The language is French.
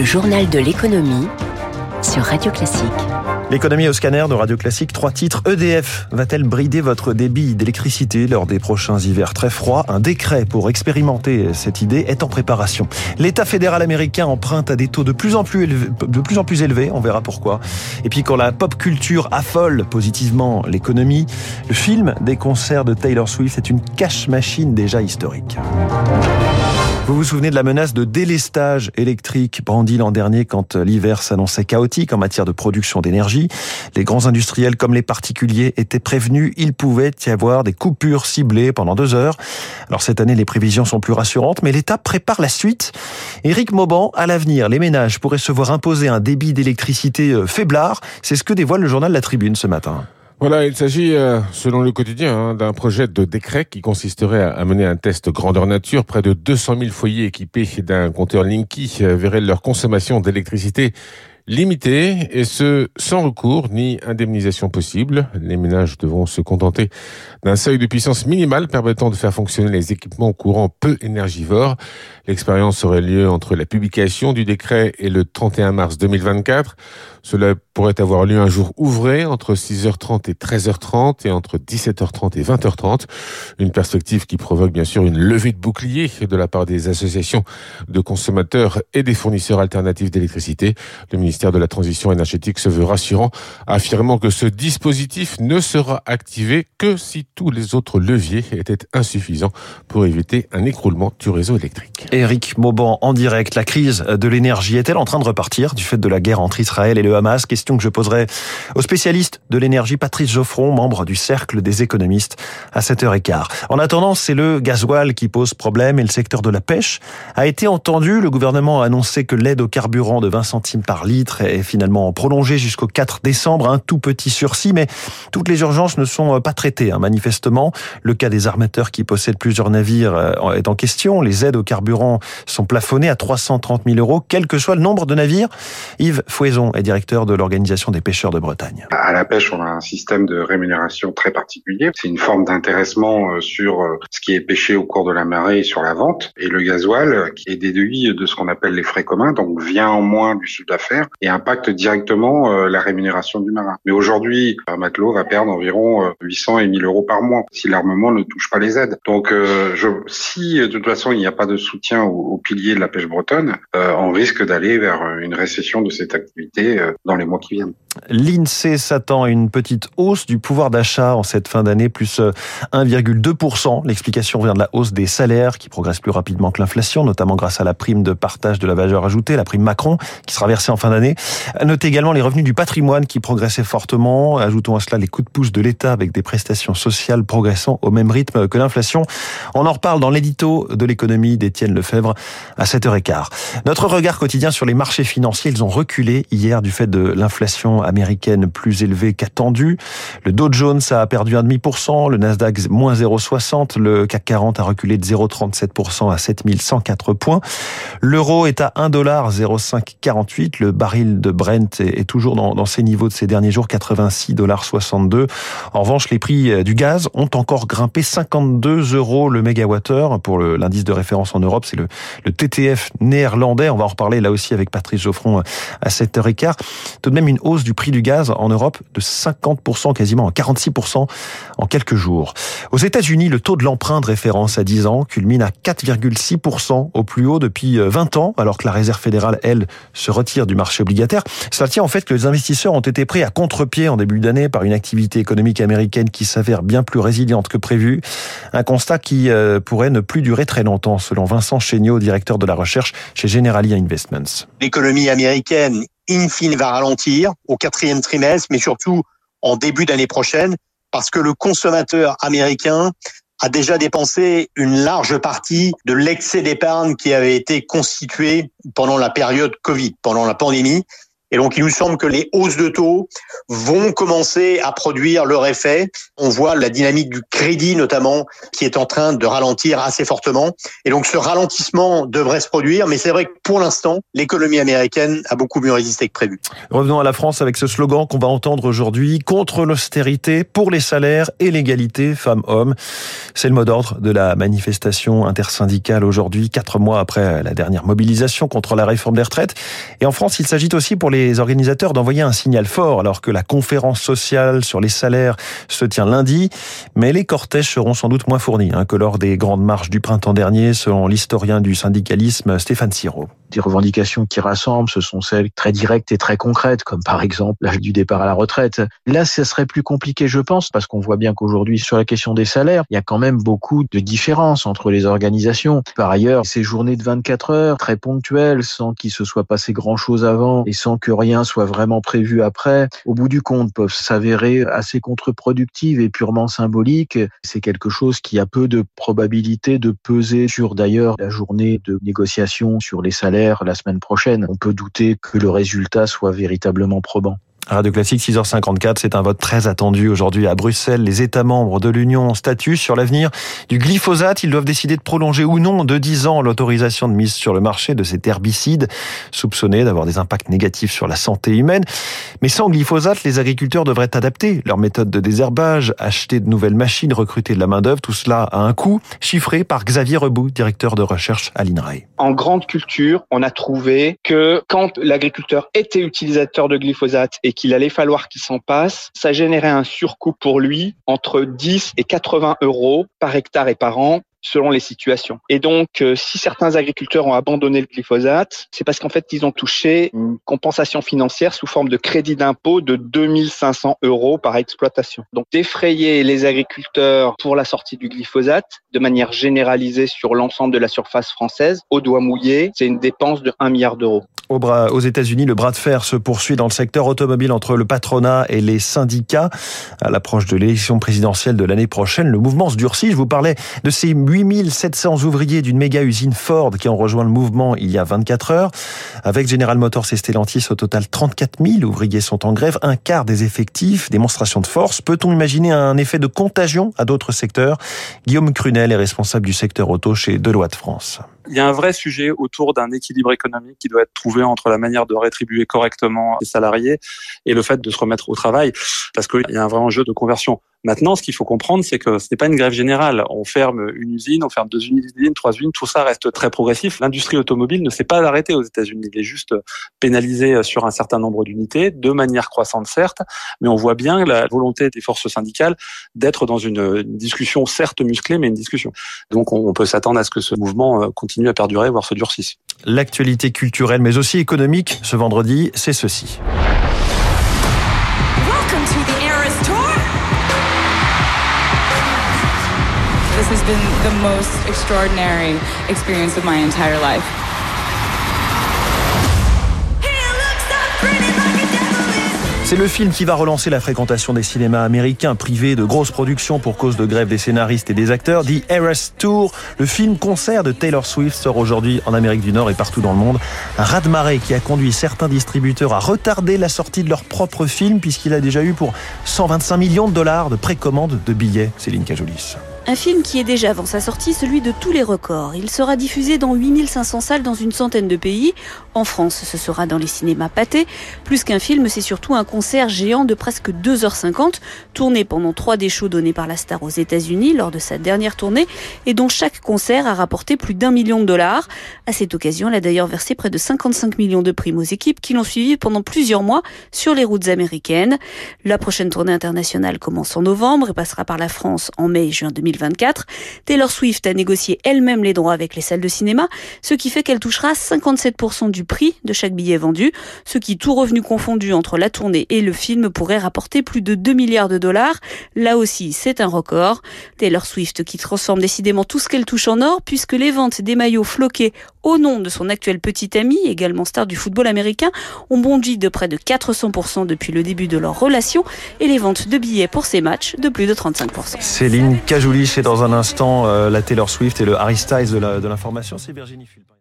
Le journal de l'économie sur Radio Classique. L'économie au scanner de Radio Classique, trois titres. EDF va-t-elle brider votre débit d'électricité lors des prochains hivers très froids? Un décret pour expérimenter cette idée est en préparation. L'État fédéral américain emprunte à des taux de plus en plus élevés, on verra pourquoi. Et puis quand la pop culture affole positivement l'économie, le film des concerts de Taylor Swift est une cash machine déjà historique. Vous vous souvenez de la menace de délestage électrique brandie l'an dernier quand l'hiver s'annonçait chaotique en matière de production d'énergie? Les grands industriels comme les particuliers étaient prévenus. Il pouvait y avoir des coupures ciblées pendant deux heures. Alors cette année, les prévisions sont plus rassurantes, mais l'État prépare la suite. Éric Mauban, à l'avenir, les ménages pourraient se voir imposer un débit d'électricité euh, faiblard. C'est ce que dévoile le journal La Tribune ce matin. Voilà, il s'agit, euh, selon le quotidien, hein, d'un projet de décret qui consisterait à mener un test grandeur nature. Près de 200 000 foyers équipés d'un compteur Linky euh, verraient leur consommation d'électricité limitée, et ce, sans recours ni indemnisation possible. Les ménages devront se contenter d'un seuil de puissance minimale permettant de faire fonctionner les équipements courants peu énergivores. L'expérience aurait lieu entre la publication du décret et le 31 mars 2024. Cela pourrait avoir lieu un jour ouvré entre 6h30 et 13h30 et entre 17h30 et 20h30. Une perspective qui provoque bien sûr une levée de bouclier de la part des associations de consommateurs et des fournisseurs alternatifs d'électricité. Le ministère de la Transition énergétique se veut rassurant, affirmant que ce dispositif ne sera activé que si tous les autres leviers étaient insuffisants pour éviter un écroulement du réseau électrique. Éric Mauban en direct. La crise de l'énergie est-elle en train de repartir du fait de la guerre entre Israël et le Hamas Question que je poserai au spécialiste de l'énergie Patrice Geoffron, membre du Cercle des économistes, à 7h15. En attendant, c'est le gasoil qui pose problème et le secteur de la pêche a été entendu. Le gouvernement a annoncé que l'aide au carburant de 20 centimes par litre est finalement prolongée jusqu'au 4 décembre. Un tout petit sursis, mais toutes les urgences ne sont pas traitées. Hein, manifestement, le cas des armateurs qui possèdent plusieurs navires euh, est en question. Les aides au carburant sont plafonnées à 330 000 euros, quel que soit le nombre de navires. Yves Fouaison est directeur de l'Organisation des pêcheurs de Bretagne. À la pêche, on a un système de rémunération très particulier. C'est une forme d'intéressement euh, sur euh, ce qui est pêché au cours de la marée et sur la vente. Et le gasoil, qui est déduit de ce qu'on appelle les frais communs, donc vient en moins du chiffre d'affaires et impacte directement la rémunération du marin. Mais aujourd'hui, un matelot va perdre environ 800 et 1000 euros par mois si l'armement ne touche pas les aides. Donc, je, si de toute façon il n'y a pas de soutien au, pilier de la pêche bretonne, on risque d'aller vers une récession de cette activité dans les mois qui viennent. L'INSEE s'attend à une petite hausse du pouvoir d'achat en cette fin d'année, plus 1,2%. L'explication vient de la hausse des salaires qui progresse plus rapidement que l'inflation, notamment grâce à la prime de partage de la valeur ajoutée, la prime Macron, qui sera versée en fin d'année. Notez également les revenus du patrimoine qui progressaient fortement. Ajoutons à cela les coups de pouce de l'État avec des prestations sociales progressant au même rythme que l'inflation. On en reparle dans l'édito de l'économie d'Étienne Lefebvre à 7h15. Notre regard quotidien sur les marchés financiers, ils ont reculé hier du fait de l'inflation américaine plus élevée qu'attendue. Le Dow Jones a perdu 1,5%, le Nasdaq moins 0,60%, le CAC 40 a reculé de 0,37% à 7104 points. L'euro est à 1,0548, le baril de Brent est toujours dans, dans ces niveaux de ces derniers jours, 86,62 En revanche, les prix du gaz ont encore grimpé 52 euros le mégawattheure pour l'indice de référence en Europe, c'est le, le TTF néerlandais. On va en reparler là aussi avec Patrice Geoffron à 7h15 tout de même une hausse du prix du gaz en Europe de 50%, quasiment 46% en quelques jours. Aux États-Unis, le taux de l'emprunt de référence à 10 ans culmine à 4,6% au plus haut depuis 20 euh, ans, alors que la Réserve fédérale, elle, se retire du marché obligataire. Cela tient en fait que les investisseurs ont été pris à contre-pied en début d'année par une activité économique américaine qui s'avère bien plus résiliente que prévu. Un constat qui euh, pourrait ne plus durer très longtemps, selon Vincent Chéniaud, directeur de la recherche chez Generalia Investments. L'économie américaine in fine va ralentir au quatrième trimestre, mais surtout en début d'année prochaine, parce que le consommateur américain a déjà dépensé une large partie de l'excès d'épargne qui avait été constitué pendant la période Covid, pendant la pandémie. Et donc, il nous semble que les hausses de taux vont commencer à produire leur effet. On voit la dynamique du crédit, notamment, qui est en train de ralentir assez fortement. Et donc, ce ralentissement devrait se produire. Mais c'est vrai que pour l'instant, l'économie américaine a beaucoup mieux résisté que prévu. Revenons à la France avec ce slogan qu'on va entendre aujourd'hui contre l'austérité, pour les salaires et l'égalité femmes-hommes. C'est le mot d'ordre de la manifestation intersyndicale aujourd'hui, quatre mois après la dernière mobilisation contre la réforme des retraites. Et en France, il s'agit aussi pour les organisateurs d'envoyer un signal fort alors que la conférence sociale sur les salaires se tient lundi. Mais les cortèges seront sans doute moins fournis hein, que lors des grandes marches du printemps dernier, selon l'historien du syndicalisme Stéphane Siro des revendications qui rassemblent, ce sont celles très directes et très concrètes, comme par exemple l'âge du départ à la retraite. Là, ce serait plus compliqué, je pense, parce qu'on voit bien qu'aujourd'hui, sur la question des salaires, il y a quand même beaucoup de différences entre les organisations. Par ailleurs, ces journées de 24 heures, très ponctuelles, sans qu'il se soit passé grand-chose avant et sans que rien soit vraiment prévu après, au bout du compte, peuvent s'avérer assez contre-productives et purement symboliques. C'est quelque chose qui a peu de probabilité de peser sur d'ailleurs la journée de négociation sur les salaires la semaine prochaine. On peut douter que le résultat soit véritablement probant. Radio Classique 6h54, c'est un vote très attendu aujourd'hui à Bruxelles. Les États membres de l'Union statuent sur l'avenir du glyphosate. Ils doivent décider de prolonger ou non de 10 ans l'autorisation de mise sur le marché de cet herbicide, soupçonné d'avoir des impacts négatifs sur la santé humaine. Mais sans glyphosate, les agriculteurs devraient adapter leur méthode de désherbage, acheter de nouvelles machines, recruter de la main-d'œuvre, tout cela à un coût chiffré par Xavier Rebout, directeur de recherche à l'INRAE. En grande culture, on a trouvé que quand l'agriculteur était utilisateur de glyphosate et qu'il allait falloir qu'il s'en passe, ça générait un surcoût pour lui entre 10 et 80 euros par hectare et par an selon les situations. Et donc, euh, si certains agriculteurs ont abandonné le glyphosate, c'est parce qu'en fait, ils ont touché une compensation financière sous forme de crédit d'impôt de 2500 euros par exploitation. Donc, défrayer les agriculteurs pour la sortie du glyphosate de manière généralisée sur l'ensemble de la surface française, au doigt mouillé, c'est une dépense de 1 milliard d'euros. Aux États-Unis, le bras de fer se poursuit dans le secteur automobile entre le patronat et les syndicats. À l'approche de l'élection présidentielle de l'année prochaine, le mouvement se durcit. Je vous parlais de ces 8700 ouvriers d'une méga usine Ford qui ont rejoint le mouvement il y a 24 heures. Avec General Motors et Stellantis, au total 34 000 ouvriers sont en grève, un quart des effectifs, démonstration de force. Peut-on imaginer un effet de contagion à d'autres secteurs? Guillaume Crunel est responsable du secteur auto chez Deloitte France il y a un vrai sujet autour d'un équilibre économique qui doit être trouvé entre la manière de rétribuer correctement les salariés et le fait de se remettre au travail, parce qu'il y a un vrai enjeu de conversion. Maintenant, ce qu'il faut comprendre, c'est que ce n'est pas une grève générale. On ferme une usine, on ferme deux usines, trois usines, tout ça reste très progressif. L'industrie automobile ne s'est pas arrêtée aux États-Unis. Il est juste pénalisé sur un certain nombre d'unités, de manière croissante certes, mais on voit bien la volonté des forces syndicales d'être dans une, discussion certes musclée, mais une discussion. Donc on peut s'attendre à ce que ce mouvement euh, continue à perdurer, voire se durcisse. L'actualité culturelle, mais aussi économique, ce vendredi, c'est ceci. This has been the most extraordinary experience of my entire life. C'est le film qui va relancer la fréquentation des cinémas américains privés de grosses productions pour cause de grève des scénaristes et des acteurs. The Eras Tour, le film concert de Taylor Swift sort aujourd'hui en Amérique du Nord et partout dans le monde. Un raz-de-marée qui a conduit certains distributeurs à retarder la sortie de leur propre film puisqu'il a déjà eu pour 125 millions de dollars de précommande de billets. Céline Cajolis. Un film qui est déjà avant sa sortie celui de tous les records. Il sera diffusé dans 8500 salles dans une centaine de pays. En France, ce sera dans les cinémas pâtés. Plus qu'un film, c'est surtout un concert géant de presque 2h50, tourné pendant trois des shows donnés par la star aux États-Unis lors de sa dernière tournée et dont chaque concert a rapporté plus d'un million de dollars. À cette occasion, elle a d'ailleurs versé près de 55 millions de primes aux équipes qui l'ont suivi pendant plusieurs mois sur les routes américaines. La prochaine tournée internationale commence en novembre et passera par la France en mai et juin 2020. Taylor Swift a négocié elle-même les droits avec les salles de cinéma, ce qui fait qu'elle touchera 57% du prix de chaque billet vendu, ce qui, tout revenu confondu entre la tournée et le film, pourrait rapporter plus de 2 milliards de dollars. Là aussi, c'est un record. Taylor Swift qui transforme décidément tout ce qu'elle touche en or, puisque les ventes des maillots floqués au nom de son actuel petit ami, également star du football américain, ont bondi de près de 400% depuis le début de leur relation et les ventes de billets pour ces matchs de plus de 35%. Céline c'est dans un instant euh, la Taylor Swift et le Harry Styles de l'information, c'est Virginie Fulpin.